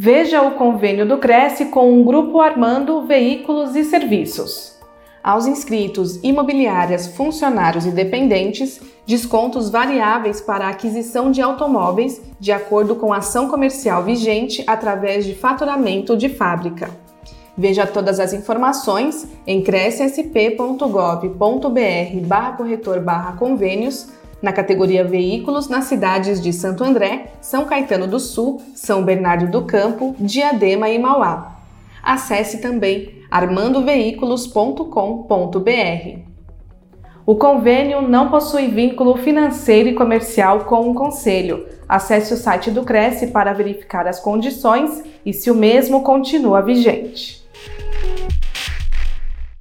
Veja o convênio do Cresce com o Grupo Armando Veículos e Serviços. Aos inscritos, imobiliárias, funcionários e dependentes, descontos variáveis para a aquisição de automóveis de acordo com a ação comercial vigente através de faturamento de fábrica. Veja todas as informações em crescsp.gov.br barra corretor barra convênios na categoria Veículos nas cidades de Santo André, São Caetano do Sul, São Bernardo do Campo, Diadema e Mauá. Acesse também armandoveículos.com.br. O convênio não possui vínculo financeiro e comercial com o Conselho. Acesse o site do Cresce para verificar as condições e se o mesmo continua vigente.